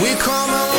We come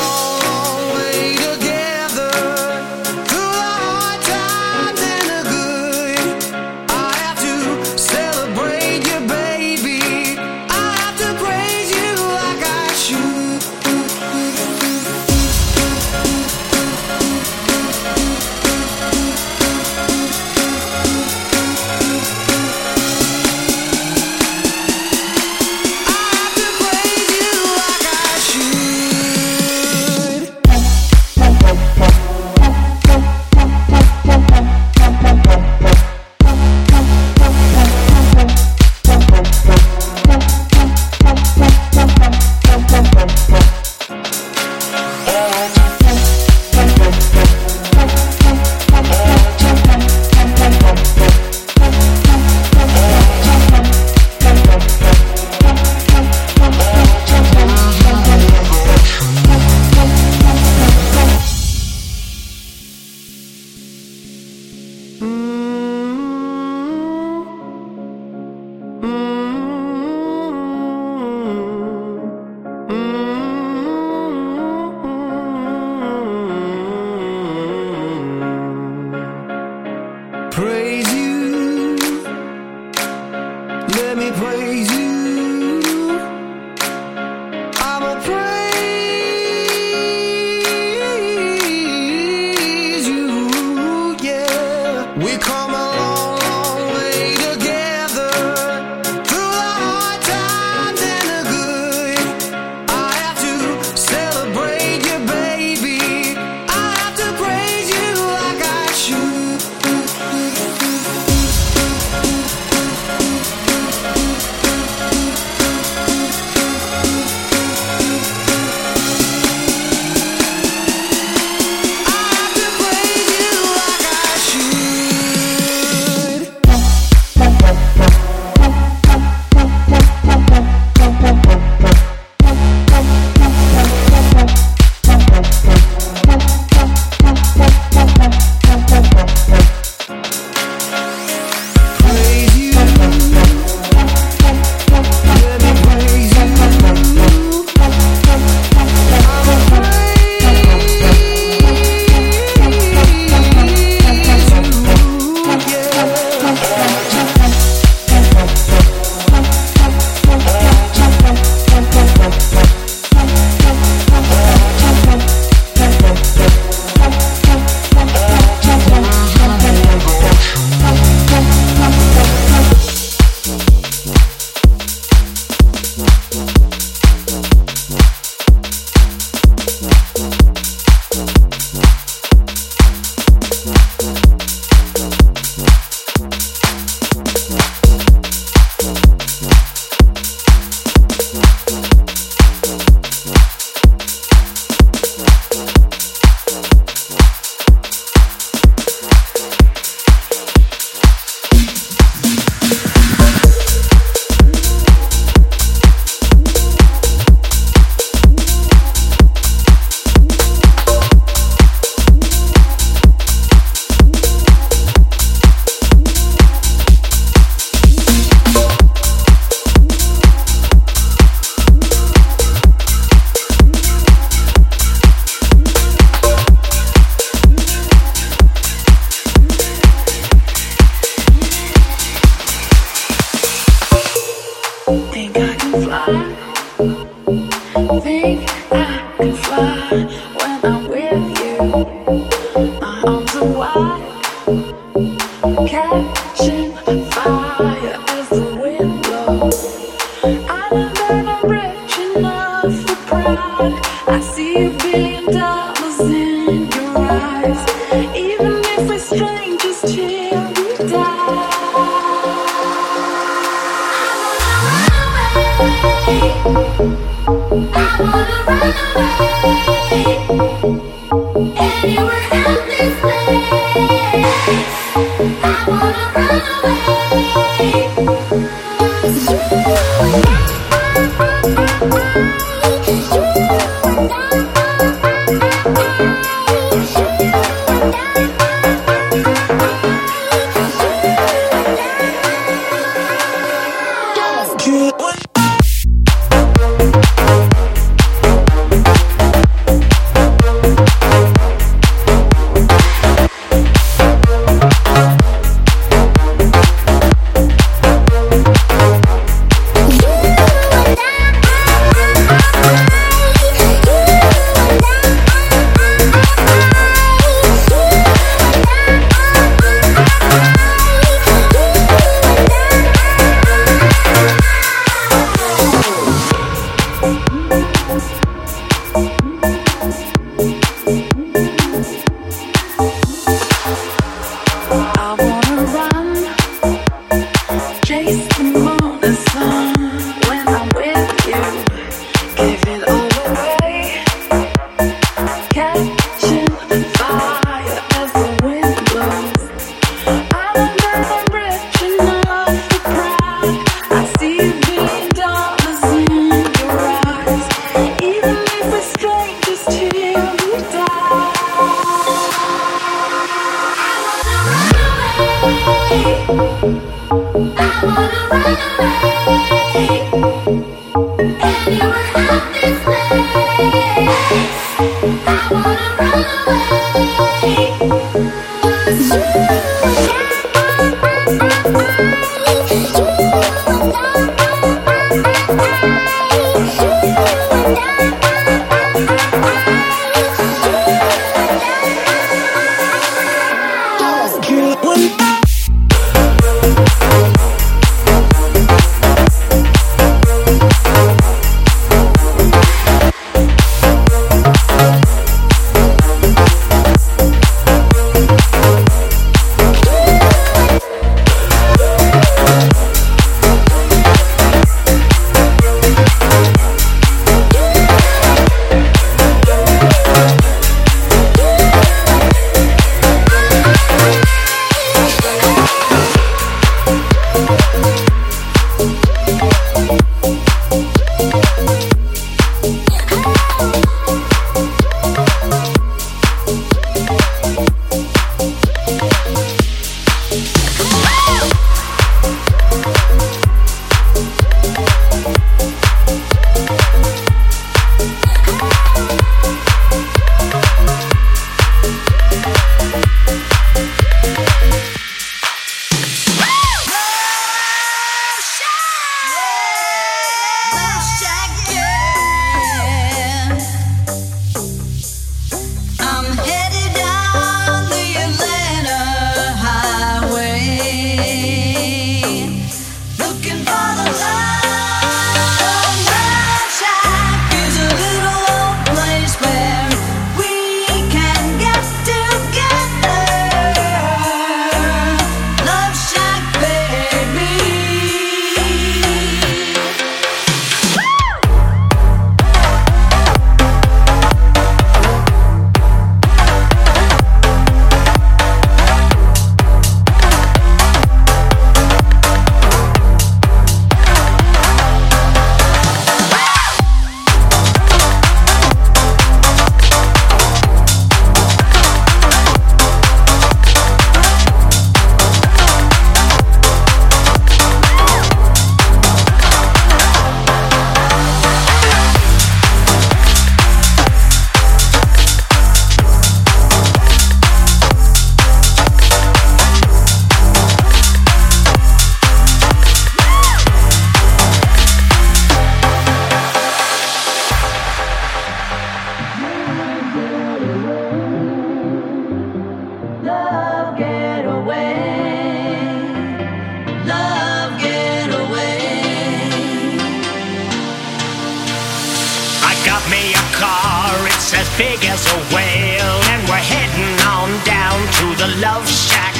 love shack.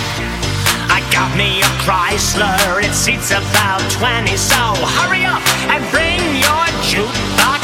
I got me a Chrysler, it seats about 20, so hurry up and bring your jukebox.